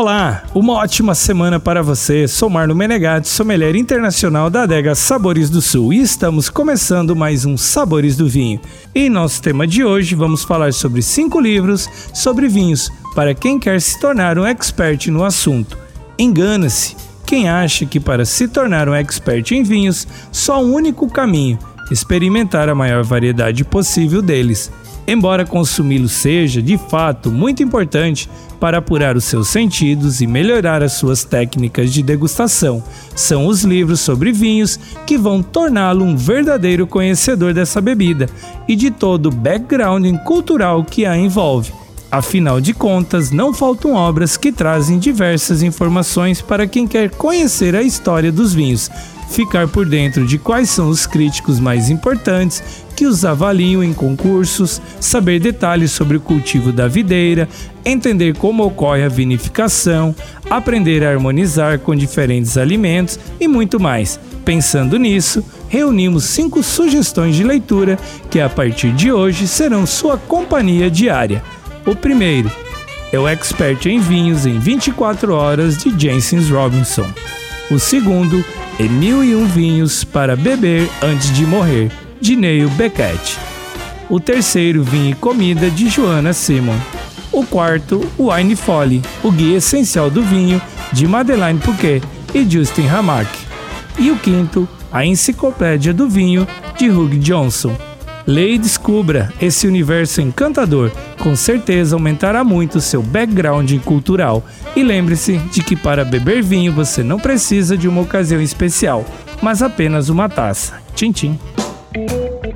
Olá, uma ótima semana para você. Sou Marno Menegatti, sommelier internacional da adega Sabores do Sul e estamos começando mais um Sabores do Vinho. E nosso tema de hoje vamos falar sobre cinco livros sobre vinhos para quem quer se tornar um expert no assunto. Engana-se quem acha que para se tornar um expert em vinhos só um único caminho: experimentar a maior variedade possível deles. Embora consumi-lo seja, de fato, muito importante para apurar os seus sentidos e melhorar as suas técnicas de degustação, são os livros sobre vinhos que vão torná-lo um verdadeiro conhecedor dessa bebida e de todo o background cultural que a envolve. Afinal de contas, não faltam obras que trazem diversas informações para quem quer conhecer a história dos vinhos, ficar por dentro de quais são os críticos mais importantes que os avaliam em concursos, saber detalhes sobre o cultivo da videira, entender como ocorre a vinificação, aprender a harmonizar com diferentes alimentos e muito mais. Pensando nisso, reunimos cinco sugestões de leitura que a partir de hoje serão sua companhia diária. O primeiro é o Expert em Vinhos em 24 Horas de James Robinson. O segundo é Mil e Um Vinhos para Beber Antes de Morrer, de Neil Beckett. O terceiro, Vinho e Comida, de Joana Simon. O quarto, Wine Folly, o guia essencial do vinho, de Madeleine Pouquet e Justin Hamack. E o quinto, A Enciclopédia do Vinho, de Hugh Johnson. Leia e descubra esse universo encantador. Com certeza aumentará muito seu background cultural. E lembre-se de que para beber vinho você não precisa de uma ocasião especial, mas apenas uma taça. Tchim, tchim.